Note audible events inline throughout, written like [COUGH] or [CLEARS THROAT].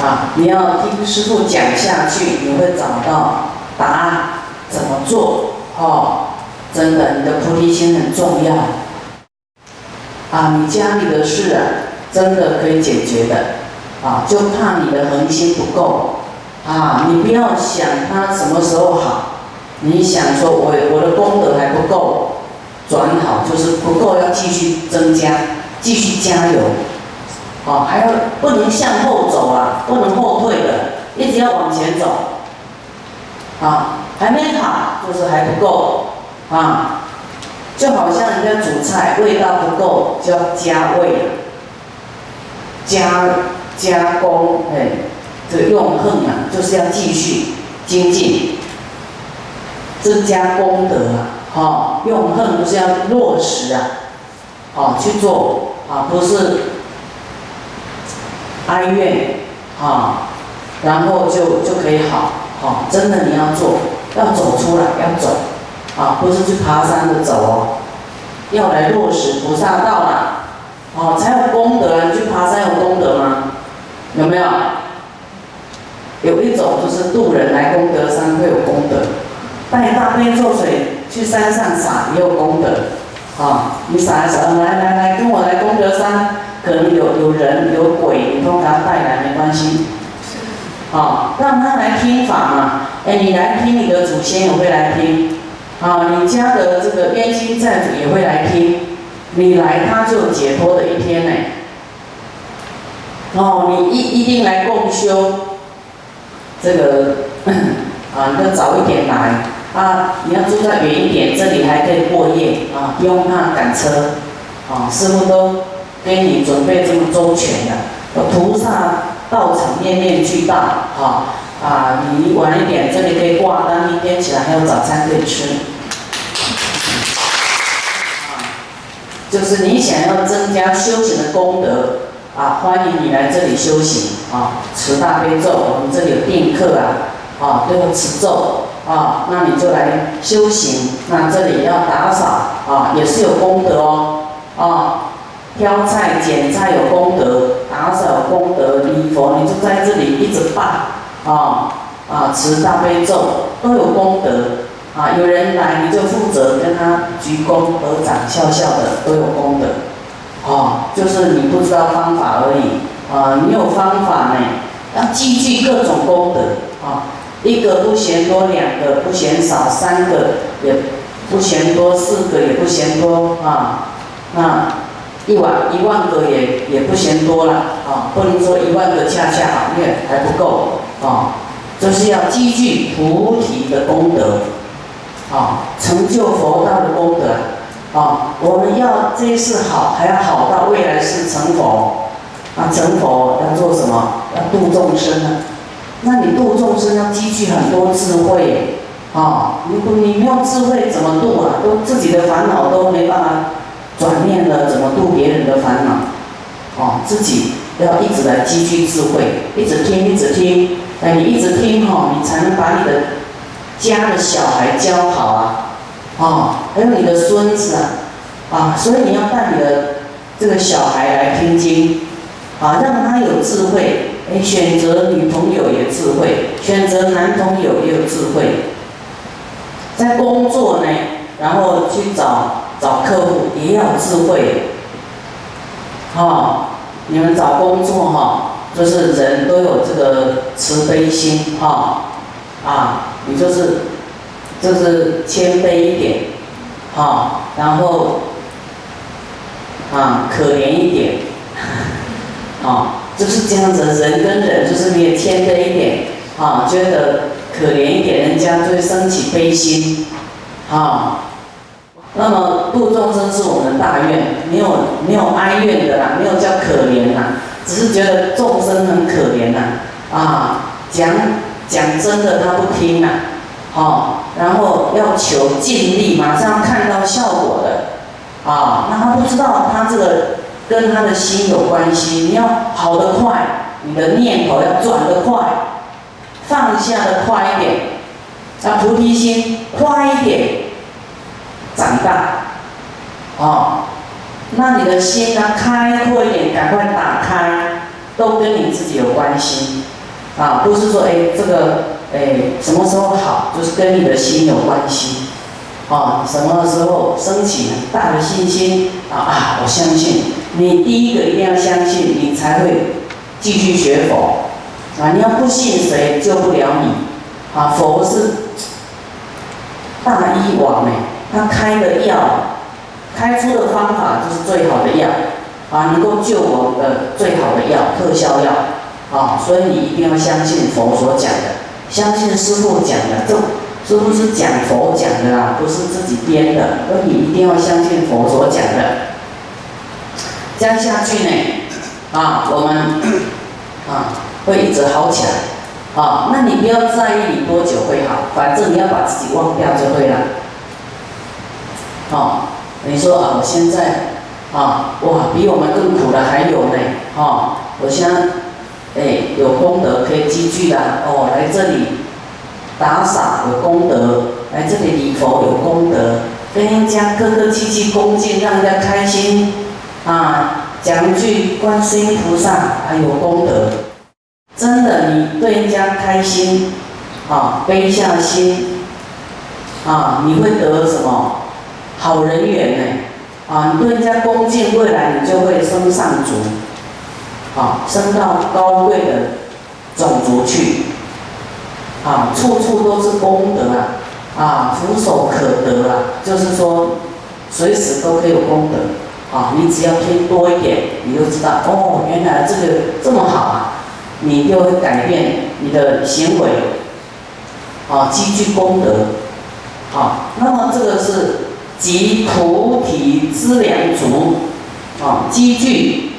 啊，你要听师傅讲下去，你会找到答案，怎么做？哦，真的，你的菩提心很重要。啊，你家里的事啊，真的可以解决的。啊，就怕你的恒心不够。啊，你不要想他什么时候好，你想说我我的功德还不够，转好就是不够，要继续增加，继续加油。哦，还要不能向后走啊，不能后退的，一直要往前走。啊，还没好就是还不够啊，就好像人家煮菜味道不够，就要加味，加加工，哎，这个用恨啊，就是要继续精进，增加功德啊，好，用恨不是要落实啊，好去做啊，不是。哀怨，啊，然后就就可以好，好，真的你要做，要走出来，要走，啊，不是去爬山的走哦，要来落实菩萨道了，哦，才有功德啊！你去爬山有功德吗？有没有？有一种就是渡人来功德山会有功德，带大杯做水去山上洒也有功德，啊，你洒一洒，来来来，跟我来功德山。可能有有人有鬼，你都给他带来没关系，好，让他来听法嘛。哎，你来听，你的祖先也会来听，啊，你家的这个冤亲债主也会来听，你来他就解脱的一天呢。哦，你一一定来共修，这个 [LAUGHS] 啊，你要早一点来啊，你要住在远一点，这里还可以过夜啊，不用怕赶车，啊，师傅都。给你准备这么周全的，我菩萨道场面面俱到，哈啊，你晚一点这里可以挂单，明天起来还有早餐可以吃。就是你想要增加修行的功德，啊，欢迎你来这里修行，啊，持大悲咒，我们这里有定课啊，啊，都要持咒，啊，那你就来修行，那这里要打扫，啊，也是有功德哦，啊。挑菜捡菜有功德，打扫功德，礼佛你就在这里一直拜，啊啊持大悲咒都有功德，啊有人来你就负责跟他鞠躬合掌笑笑的都有功德，啊就是你不知道方法而已，啊你有方法呢，要积聚各种功德，啊一个不嫌多，两个不嫌少，三个也不嫌多，四个也不嫌多，啊那。一万一万个也也不嫌多了啊，不能说一万个恰恰好，因为还不够啊，就是要积聚菩提的功德啊，成就佛道的功德啊。我们要这一世好，还要好到未来世成佛啊。成佛要做什么？要度众生啊。那你度众生要积聚很多智慧啊。如果你没有智慧，怎么度啊？都自己的烦恼都没办法。转念了，怎么度别人的烦恼？哦，自己要一直来积聚智慧，一直听，一直听。哎，你一直听哈，你才能把你的家的小孩教好啊。哦，还有你的孙子啊，啊，所以你要带你的这个小孩来听经，啊，让他有智慧。哎，选择女朋友也智慧，选择男朋友也有智慧。在工作呢，然后去找。找客户也要智慧，哈，你们找工作哈，就是人都有这个慈悲心哈，啊，你就是就是谦卑一点，哈，然后啊可怜一点，[LAUGHS] 啊，就是这样子，人跟人就是你也谦卑一点，啊，觉得可怜一点，人家就会升起悲心，啊。那么度众生是我们的大愿，没有没有哀怨的啦，没有叫可怜啦，只是觉得众生很可怜呐，啊，讲讲真的他不听呐，好，然后要求尽力，马上看到效果的，啊，那他不知道他这个跟他的心有关系，你要好的快，你的念头要转得快，放下的快一点，啊，菩提心快一点。长大，哦，那你的心呢？开阔一点，赶快打开，都跟你自己有关系，啊，不是说哎这个哎什么时候好，就是跟你的心有关系，啊，什么时候升起很大的信心啊啊，我相信你第一个一定要相信，你才会继续学佛，啊，你要不信谁救不了你，啊，佛是大医王哎，他开的药。开出的方法就是最好的药，啊，能够救我们的最好的药，特效药，啊，所以你一定要相信佛所讲的，相信师父讲的，这师父是讲佛讲的啦，不是自己编的，所以你一定要相信佛所讲的。这样下去呢，啊，我们啊会一直好起来，啊，那你不要在意你多久会好，反正你要把自己忘掉就对了，啊。你说啊，我现在啊，哇，比我们更苦的还有呢，哈，我现在哎有功德可以积聚的，哦，来这里打扫有功德，来这里礼佛有功德，跟人家客客气气恭敬，让人家开心，啊，讲一句观世音菩萨还有功德，真的，你对人家开心，啊，悲下心，啊，你会得什么？好人缘呢，啊，你对人家恭敬，未来你就会升上族，啊，升到高贵的种族去，啊，处处都是功德啊，啊，俯首可得啊，就是说，随时都可以有功德，啊，你只要听多一点，你就知道，哦，原来这个这么好啊，你就会改变你的行为，啊，积聚功德，啊，那么这个是。集菩提资粮足，啊，积聚，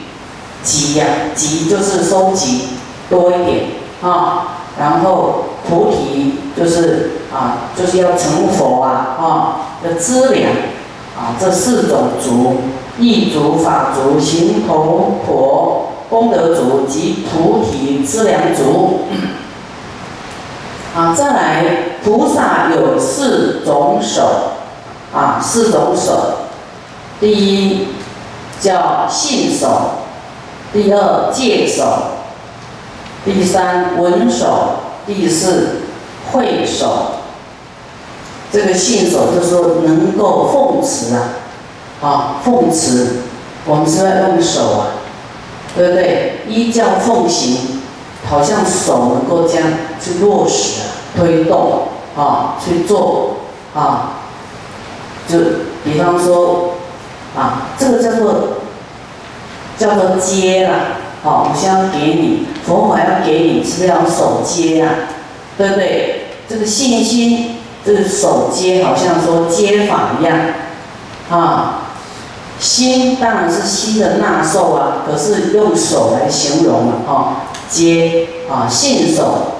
集呀，集就是收集多一点啊，然后菩提就是啊，就是要成佛啊，啊，的资粮，啊，这四种足，意足、法足、行头婆、功德足及菩提资粮足。啊，再来，菩萨有四种手。啊，四种手，第一叫信手，第二戒手，第三闻手，第四会手。这个信手就是说能够奉持啊，啊，奉持，我们是要用手啊，对不对？一叫奉行，好像手能够这样去落实，推动啊，去做啊。就比方说，啊，这个叫做叫做接啦，好，我先要给你，佛法要给你，是不是要手接啊，对不对？这个信心，这个手接，好像说接法一样，啊，心当然是心的纳受啊，可是用手来形容了，哈，接啊，信手，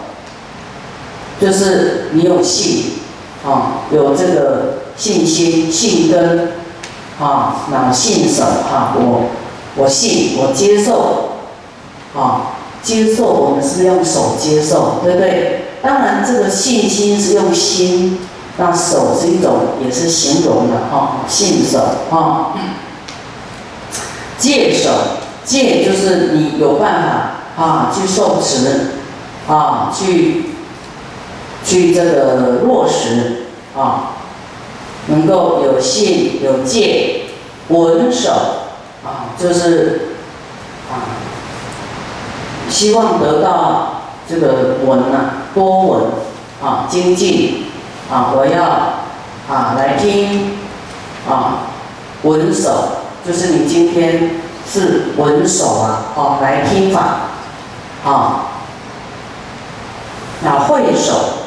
就是你有信，啊，有这个。信心、信根，啊，那信什啊？我我信，我接受，啊，接受，我们是用手接受，对不对？当然，这个信心是用心，那手是一种，也是形容的，哈，信手，哈。戒手，戒就是你有办法啊，去受持，啊，去去这个落实，啊。能够有信有戒，稳守啊，就是啊，希望得到这个稳啊，多稳啊，精进啊，我要啊来听啊，稳守，就是你今天是稳守啊，哦，来听法啊，那会守。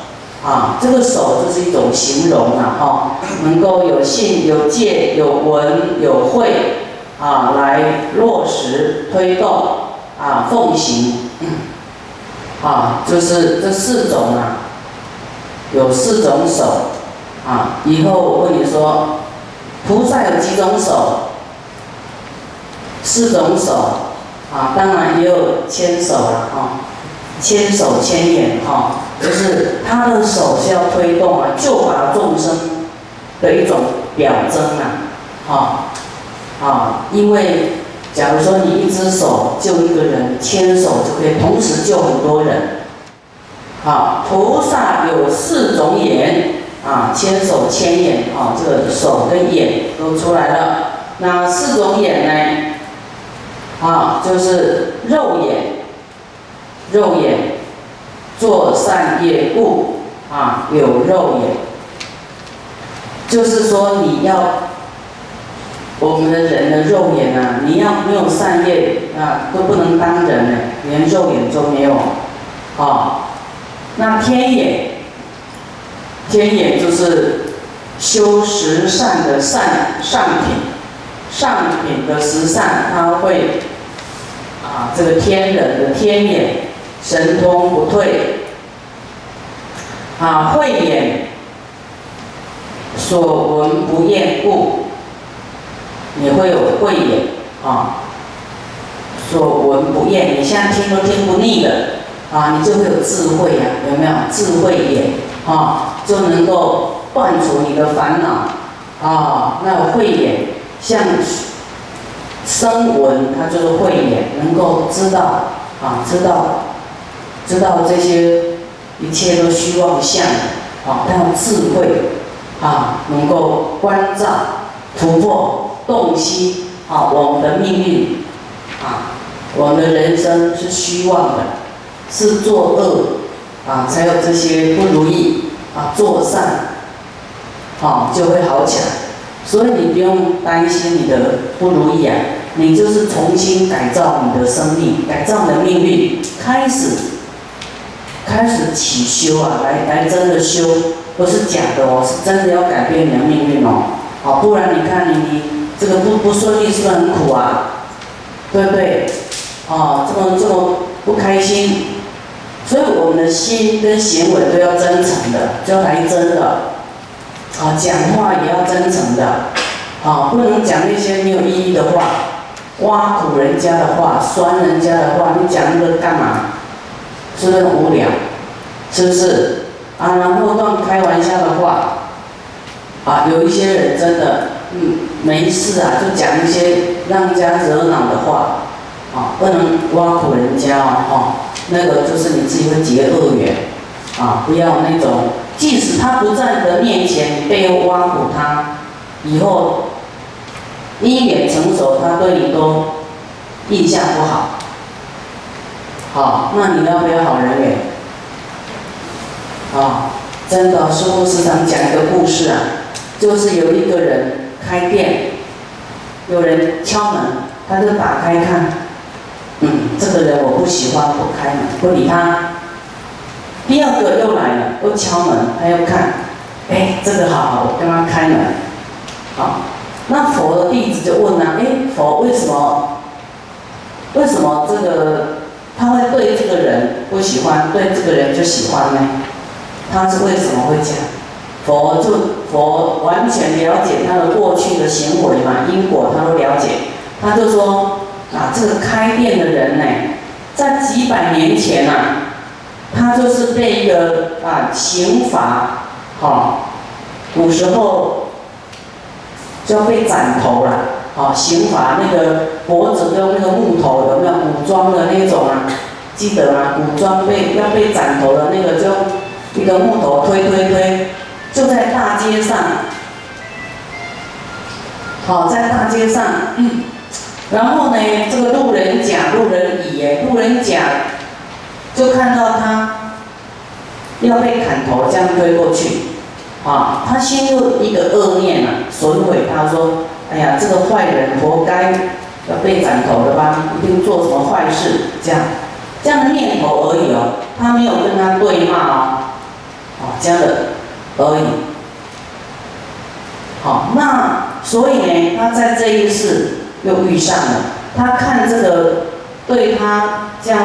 啊，这个手就是一种形容啊，哈，能够有信、有戒、有闻、有慧，啊，来落实推动啊，奉行，啊，就是这四种啊，有四种手，啊，以后我问你说，菩萨有几种手？四种手，啊，当然也有牵手了，哈，牵手牵眼，哈。就是他的手是要推动啊，救拔众生的一种表征啊，啊啊，因为假如说你一只手救一个人，牵手就可以同时救很多人。好，菩萨有四种眼啊，牵手牵眼啊，这个手跟眼都出来了。那四种眼呢？啊，就是肉眼，肉眼做善业故啊，有肉眼。就是说你要。我们的人的肉眼啊，你要没有善业啊，都不能当人呢，连肉眼都没有，啊，那天眼，天眼就是修十善的善上品，上品的十善，它会啊，这个天人的天眼，神通不退，啊，慧眼，所闻不厌故。你会有慧眼啊，所闻不厌，你现在听都听不腻的啊，你就会有智慧呀，有没有智慧眼啊，就能够断除你的烦恼啊。那慧眼像声闻，它就是慧眼，能够知道啊，知道知道这些一切都虚妄相啊，但智慧啊，能够关照突破。洞悉啊，我们的命运啊，我们的人生是虚妄的，是作恶啊，才有这些不如意啊，做善啊就会好起来。所以你不用担心你的不如意啊，你就是重新改造你的生命，改造你的命运，开始开始起修啊，来来真的修，不是假的哦，是真的要改变你的命运哦，好，不然你看你。这个不不顺利是不是很苦啊？对不对？啊，这么这么不开心，所以我们的心跟行为都要真诚的，就要来真的。啊，讲话也要真诚的，啊，不能讲那些没有意义的话，挖苦人家的话，酸人家的话，你讲那个干嘛？是不是很无聊？是不是？啊，然后乱开玩笑的话，啊，有一些人真的。嗯，没事啊，就讲一些让人家惹恼的话，啊，不能挖苦人家哦，哈，那个就是你自己会结恶缘，啊，不要那种，即使他不在你的面前，你背后挖苦他，以后一眼成熟，他对你都印象不好，好，那你要不要好人缘？啊，真的，师傅时常讲一个故事啊，就是有一个人。开店，有人敲门，他就打开看，嗯，这个人我不喜欢，不开门，不理他。第二个又来了，又敲门，他又看，哎，这个好，我跟他开门。好，那佛的弟子就问他，哎，佛为什么？为什么这个他会对这个人不喜欢，对这个人就喜欢呢？他是为什么会这样？佛就。佛完全了解他的过去的行为嘛，因果他都了解。他就说啊，这个开店的人呢，在几百年前呐，他就是被一个啊刑罚，哈，古时候就要被斩头了，啊，刑罚那个脖子用那个木头有没有武装的那种啊？记得吗？武装被要被斩头的那个就一个木头推推推。就在大街上，好，在大街上，嗯，然后呢，这个路人甲、路人乙，路人甲就看到他要被砍头，这样推过去，啊，他心入一个恶念啊，损毁，他说，哎呀，这个坏人活该要被斩头的吧，一定做什么坏事，这样，这样的念头而已哦，他没有跟他对骂哦，哦，这样的。而已，好，那所以呢，他在这一世又遇上了，他看这个对他这样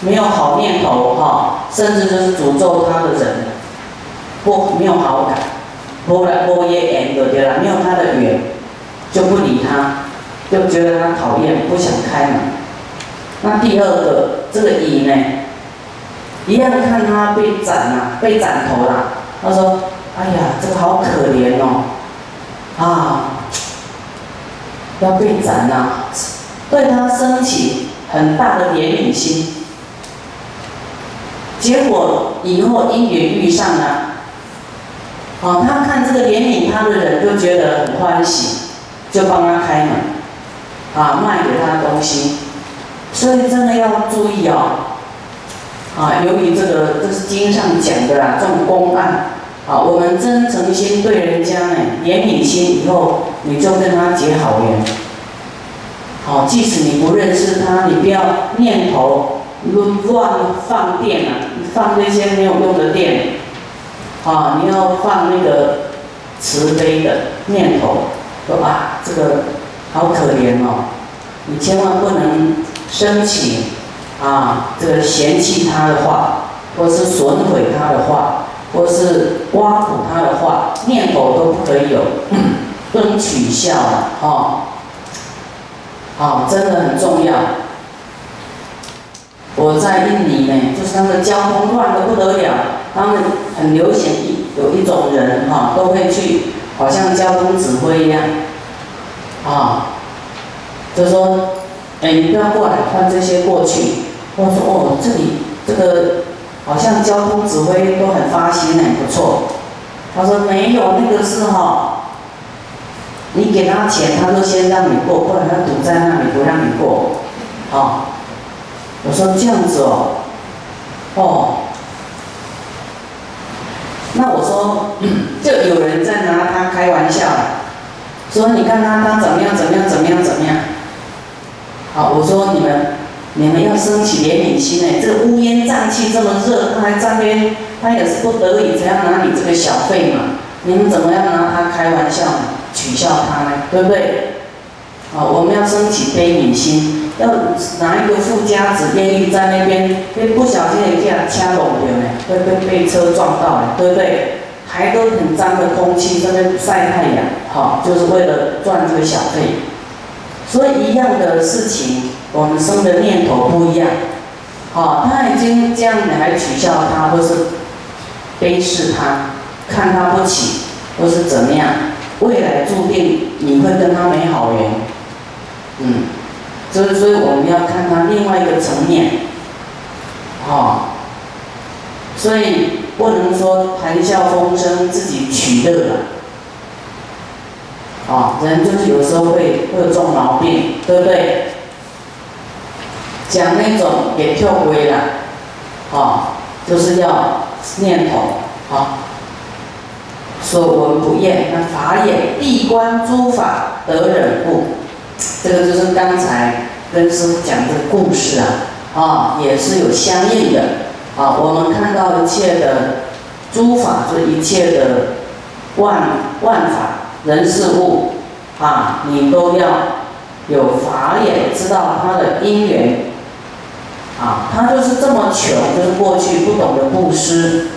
没有好念头哈，甚至就是诅咒他的人，不没有好感，不来不耶缘的对了，没有他的缘，就不理他，就觉得他讨厌，不想开门。那第二个这个乙呢，一样看他被斩了，被斩头了。他说：“哎呀，这个好可怜哦，啊，要被斩呐，对他升起很大的怜悯心。结果以后因缘遇上了，哦，他看这个怜悯他的人就觉得很欢喜，就帮他开门，啊，卖给他东西。所以真的要注意哦，啊，由于这个这是经上讲的啦，这种公案，啊，我们真诚心对人家呢，怜悯心以后，你就跟他结好缘。好，即使你不认识他，你不要念头。乱乱放电啊！放那些没有用的电，啊，你要放那个慈悲的念头，说啊，这个好可怜哦，你千万不能升起啊，这个嫌弃他的话，或是损毁他的话，或是挖苦他的话，念头都不可以有，不能取笑啊，哦，好，真的很重要。我在印尼呢，就是那个交通乱的不得了，他们很流行一有一种人哈，都会去，好像交通指挥一样，啊，就说，哎，你不要过来，换这些过去。我说哦，这里这个好像交通指挥都很发心很，不错。他说没有，那个是哈，你给他钱，他就先让你过，不然他堵在那里不让你过，啊。我说这样子哦，哦，那我说 [CLEARS THROAT] 就有人在拿他开玩笑，说你看他他怎么样怎么样怎么样怎么样，好，我说你们你们要升起怜悯心呢，这乌烟瘴气这么热，他还在那边，他也是不得已才要拿你这个小费嘛，你们怎么样拿他开玩笑，取笑他呢？对不对？好，我们要升起悲悯心。要拿一个富家子愿意在那边，被不小心一下掐拢掉呢，会被被车撞到，对不对？还都很脏的空气在那晒太阳，好，就是为了赚这个小费。所以一样的事情，我们生的念头不一样，好，他已经这样，你还取笑他，或是卑视他，看他不起，或是怎么样？未来注定你会跟他没好缘，嗯。所以，所以我们要看他另外一个层面，哦，所以不能说谈笑风生，自己取乐了，哦，人就是有时候会会有这种毛病，对不对？讲那种也跳归了，哦，就是要念头，啊，说闻不厌，那法眼闭关诸法得忍故。这个就是刚才跟师傅讲的故事啊，啊，也是有相应的啊。我们看到一切的诸法，就一切的万万法人事物啊，你都要有法眼，知道它的因缘啊。他就是这么穷，就是过去不懂得布施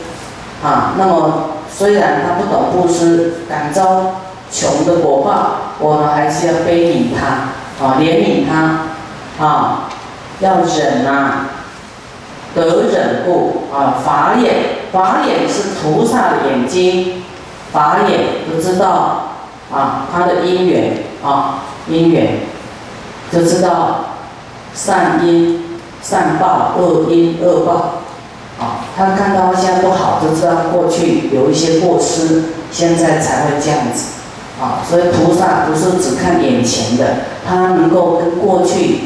啊。那么虽然他不懂布施，感召。穷的果报，我们还是要悲悯他，啊，怜悯他，啊，要忍啊，得忍故，啊，法眼，法眼是菩萨的眼睛，法眼都知道，啊，他的因缘，啊，因缘，就知道善因善报，恶因恶报，啊，他看到现在不好，就知道过去有一些过失，现在才会这样子。啊，所以菩萨不是只看眼前的，他能够跟过去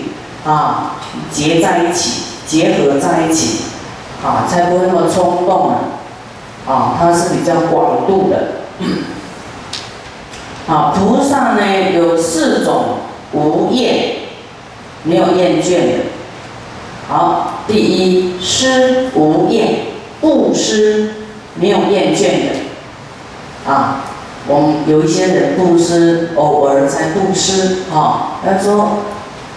啊结在一起，结合在一起，啊，才不会那么冲动啊。啊，他是比较广度的。啊，菩萨呢有四种无厌，没有厌倦的。好，第一施无厌，布施没有厌倦的。啊。我们有一些人布施，偶尔才布施，哈。他说，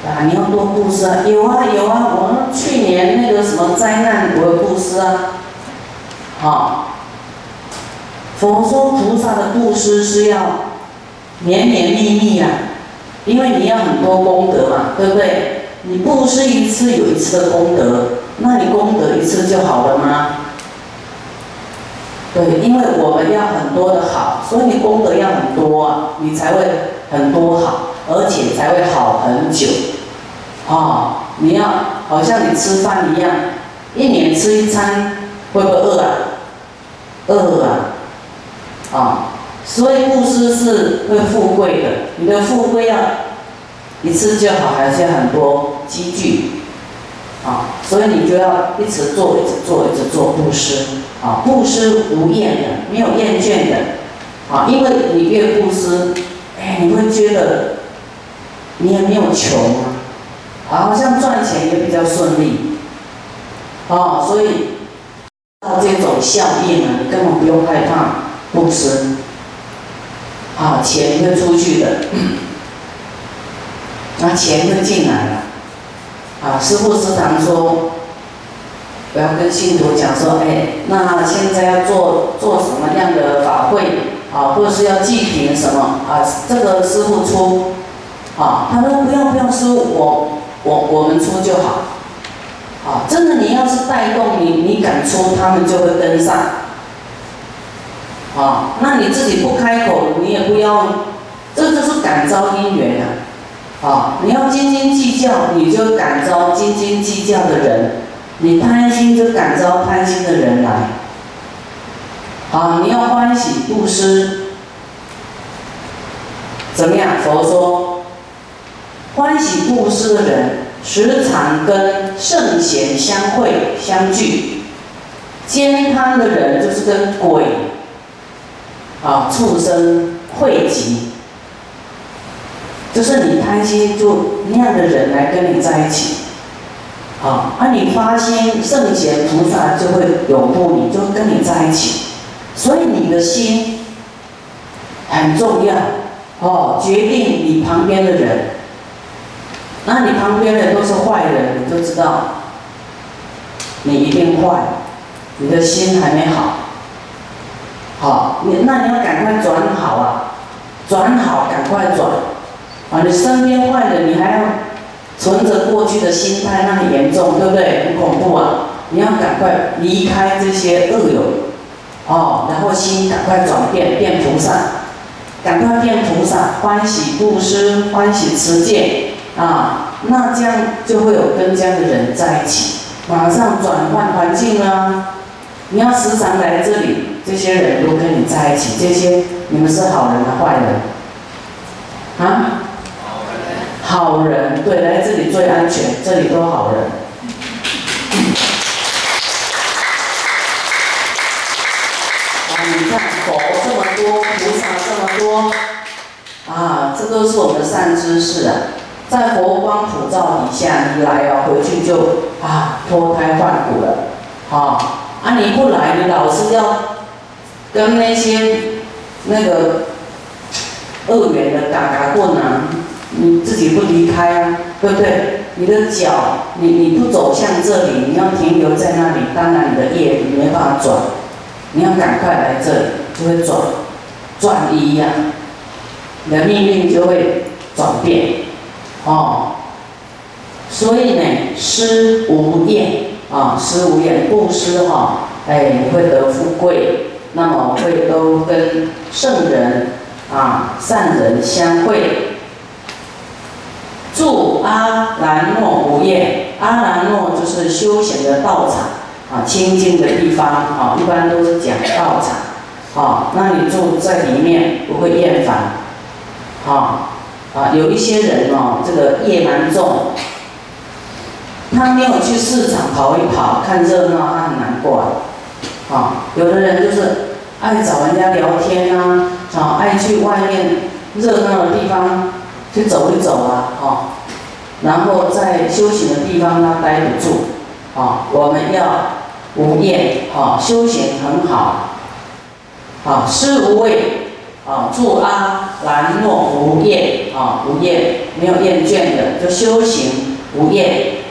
啊，你要多布施啊。有啊有啊，我们去年那个什么灾难，我有布施啊，好。佛说菩萨的布施是要绵绵密密啊，因为你要很多功德嘛，对不对？你布施一次有一次的功德，那你功德一次就好了吗？对，因为我们要很多的好，所以你功德要很多啊，你才会很多好，而且才会好很久。啊，你要好像你吃饭一样，一年吃一餐，会不会饿啊？饿啊，啊，所以布施是会富贵的。你的富贵要一次就好，还是很多积聚？啊，所以你就要一直做，一直做，一直做布施。啊，布施无厌的，没有厌倦的。啊，因为你越布施，哎，你会觉得你也没有穷啊，好像赚钱也比较顺利。啊，所以到这种效应呢，你根本不用害怕布施。啊，钱会出去的，那钱会进来了。啊，师父时常说，我要跟信徒讲说，哎，那现在要做做什么样的法会啊，或者是要祭品什么啊？这个师父出，啊，他说不要不要，师父我我我们出就好，啊，真的你要是带动你你敢出，他们就会跟上，啊，那你自己不开口，你也不要，这就是感召因缘啊。啊，你要斤斤计较，你就感召斤斤计较的人；你贪心就感召贪心的人来。啊，你要欢喜布施，怎么样？佛说，欢喜布施的人，时常跟圣贤相会相聚；兼贪的人，就是跟鬼、啊畜生汇集。就是你贪心，就那样的人来跟你在一起，好，那，你发心，圣贤菩萨就会拥护你，就跟你在一起。所以你的心很重要，哦，决定你旁边的人。那你旁边的都是坏人，你就知道你一定坏，你的心还没好。好，你那你要赶快转好啊，转好，赶快转。啊，你身边坏人，你还要存着过去的心态，那很严重，对不对？很恐怖啊！你要赶快离开这些恶友，哦，然后心赶快转变，变菩萨，赶快变菩萨，欢喜布施，欢喜持戒，啊，那这样就会有跟这样的人在一起，马上转换环境啊！你要时常来这里，这些人都跟你在一起，这些你们是好人还是坏人？啊？好人，对，来这里最安全，这里都好人。啊，你看佛这么多，菩萨这么多，啊，这都是我们的善知识啊，在佛光普照底下，你来啊，回去就啊脱胎换骨了，啊，啊你不来，你老是要跟那些那个恶缘的嘎嘎棍啊。你自己不离开啊，对不对？你的脚，你你不走向这里，你要停留在那里，当然你的业你没办法转，你要赶快来这里，就会转，转移呀，你的命运就会转变，哦。所以呢，施无厌啊，施无厌，布施哈，哎，你会得富贵，那么会都跟圣人啊、善人相会。住阿兰若不厌，阿兰若就是修行的道场啊，清净的地方啊，一般都是讲道场啊。那你住在里面不会厌烦啊啊。有一些人哦，这个业蛮重，他没有去市场跑一跑看热闹，他很难过啊。有的人就是爱找人家聊天啊，啊，爱去外面热闹的地方。就走一走啊，哦，然后在修行的地方呢待不住，啊，我们要无厌，啊，修行很好，啊，施无畏，啊，住阿兰若无厌，啊，无厌没有厌倦的，就修行无厌，